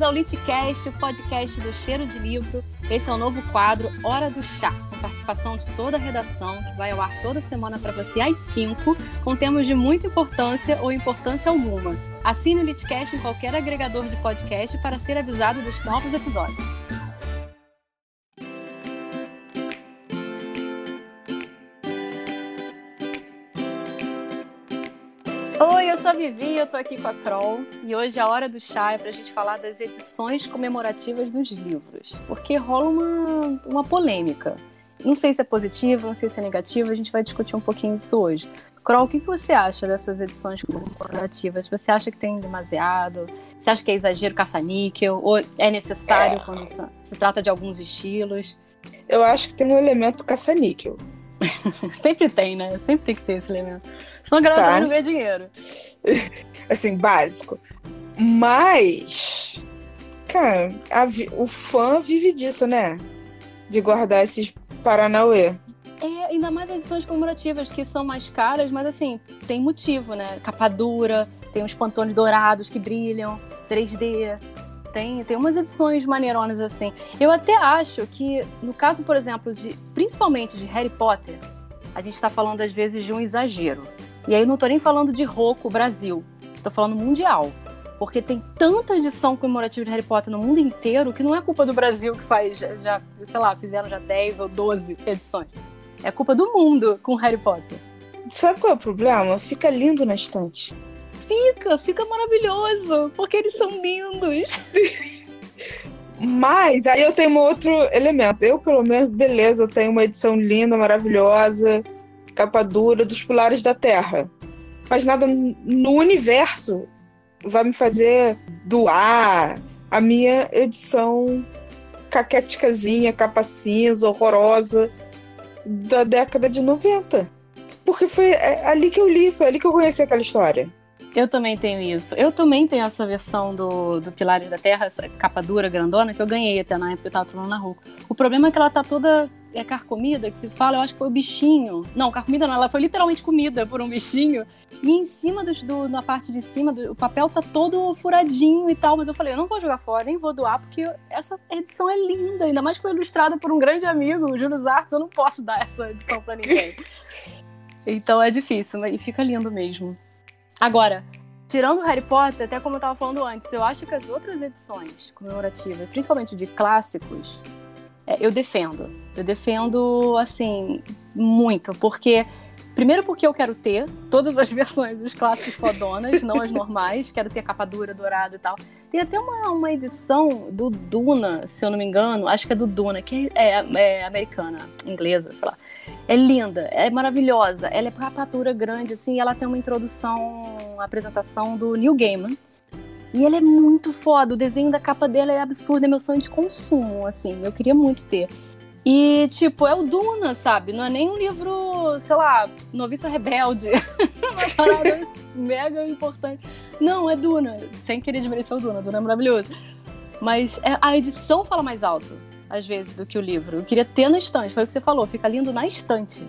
Bem-vindos ao Litcast, o podcast do Cheiro de Livro. Esse é o novo quadro Hora do Chá, com participação de toda a redação, que vai ao ar toda semana para você às 5, com temas de muita importância ou importância alguma. Assine o Litcast em qualquer agregador de podcast para ser avisado dos novos episódios. Oi, eu sou a Vivi, eu tô aqui com a Kroll e hoje a hora do chá é pra gente falar das edições comemorativas dos livros, porque rola uma, uma polêmica. Não sei se é positiva, não sei se é negativa, a gente vai discutir um pouquinho disso hoje. Kroll, o que, que você acha dessas edições comemorativas? Você acha que tem demasiado? Você acha que é exagero caça-níquel? Ou é necessário é. quando se trata de alguns estilos? Eu acho que tem um elemento caça-níquel. Sempre tem, né? Sempre tem que ter esse elemento. Senão a tá. não ganha dinheiro. assim, básico. Mas, cara, a, o fã vive disso, né? De guardar esses Paranauê. É, ainda mais edições comemorativas que são mais caras, mas assim, tem motivo, né? Capa dura, tem uns pantones dourados que brilham, 3D. Tem, tem umas edições maneironas assim. Eu até acho que, no caso, por exemplo, de principalmente de Harry Potter, a gente está falando às vezes de um exagero. E aí não tô nem falando de Roku Brasil, tô falando mundial. Porque tem tanta edição comemorativa de Harry Potter no mundo inteiro que não é culpa do Brasil que faz, já, sei lá, fizeram já 10 ou 12 edições. É culpa do mundo com Harry Potter. Sabe qual é o problema? Fica lindo na estante. Fica, fica maravilhoso, porque eles são lindos. Mas aí eu tenho um outro elemento. Eu, pelo menos, beleza, tenho uma edição linda, maravilhosa capa dura dos Pilares da Terra. Mas nada no universo vai me fazer doar a minha edição caquéticazinha, capa cinza, horrorosa, da década de 90. Porque foi é, ali que eu li, foi ali que eu conheci aquela história. Eu também tenho isso. Eu também tenho essa versão do, do Pilares da Terra, essa capa dura, grandona, que eu ganhei até na época que eu tava tomando na rua. O problema é que ela tá toda é carcomida, que se fala, eu acho que foi o bichinho. Não, carcomida não, ela foi literalmente comida por um bichinho. E em cima, do, do na parte de cima, do, o papel tá todo furadinho e tal. Mas eu falei, eu não vou jogar fora, nem vou doar, porque essa edição é linda. Ainda mais que foi ilustrada por um grande amigo, o Júlio Artes. Eu não posso dar essa edição pra ninguém. então é difícil, e fica lindo mesmo. Agora, tirando Harry Potter, até como eu tava falando antes, eu acho que as outras edições comemorativas, principalmente de clássicos, é, eu defendo. Eu defendo, assim, muito, porque Primeiro porque eu quero ter todas as versões dos clássicos fodonas, não as normais. Quero ter capa dura, dourado e tal. Tem até uma, uma edição do Duna, se eu não me engano. Acho que é do Duna, que é, é americana, inglesa, sei lá. É linda, é maravilhosa. Ela é capa dura grande, assim. ela tem uma introdução, uma apresentação do Neil Gaiman. E ela é muito foda. O desenho da capa dela é absurdo, é meu sonho de consumo, assim. Eu queria muito ter. E, tipo, é o Duna, sabe? Não é nem um livro, sei lá, Noviça Rebelde. Uma parada mega importante. Não, é Duna. Sem querer desmerecer o Duna. Duna é maravilhoso. Mas é, a edição fala mais alto, às vezes, do que o livro. Eu queria ter na estante. Foi o que você falou. Fica lindo na estante.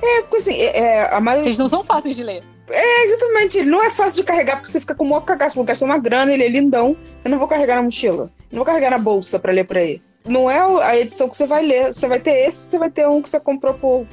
É, porque assim, é, é, a maioria... Eles não são fáceis de ler. É, exatamente. Ele não é fácil de carregar porque você fica com o maior cagaço. Vou gastar uma grana, ele é lindão. Eu não vou carregar na mochila. Eu não vou carregar na bolsa pra ler por aí não é a edição que você vai ler. Você vai ter esse, você vai ter um que você comprou por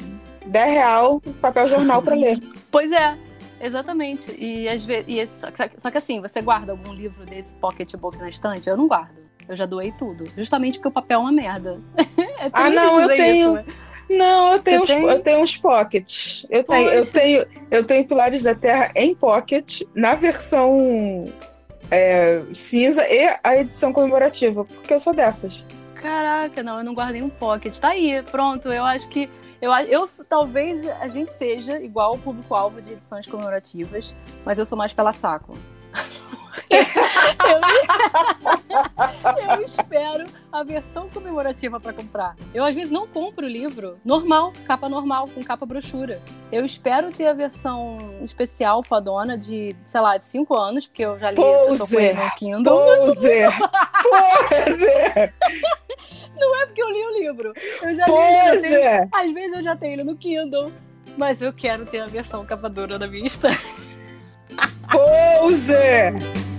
10 real, papel jornal para ler. Pois é, exatamente. E às vezes. E esse, só que assim, você guarda algum livro desse pocketbook na estante? Eu não guardo. Eu já doei tudo. Justamente porque o papel é uma merda. é ah, não, eu tenho. Isso, né? Não, eu tenho, uns, eu tenho uns pockets. Eu tenho, eu tenho, eu tenho Pilares da Terra em pocket, na versão é, cinza e a edição comemorativa, porque eu sou dessas. Caraca, não, eu não guardei um pocket. Tá aí, pronto. Eu acho que. Eu, eu talvez a gente seja igual o público-alvo de edições comemorativas, mas eu sou mais pela saco. eu, eu, espero a versão comemorativa para comprar. Eu às vezes não compro o livro normal, capa normal, com capa brochura. Eu espero ter a versão especial fodona de, sei lá, de 5 anos, porque eu já li Pose, no Kindle. Pose! Pose! Não é porque eu li o livro. Eu já Pose. li. Tenho, às vezes eu já tenho ele no Kindle. Mas eu quero ter a versão capa dura da vista. Pose!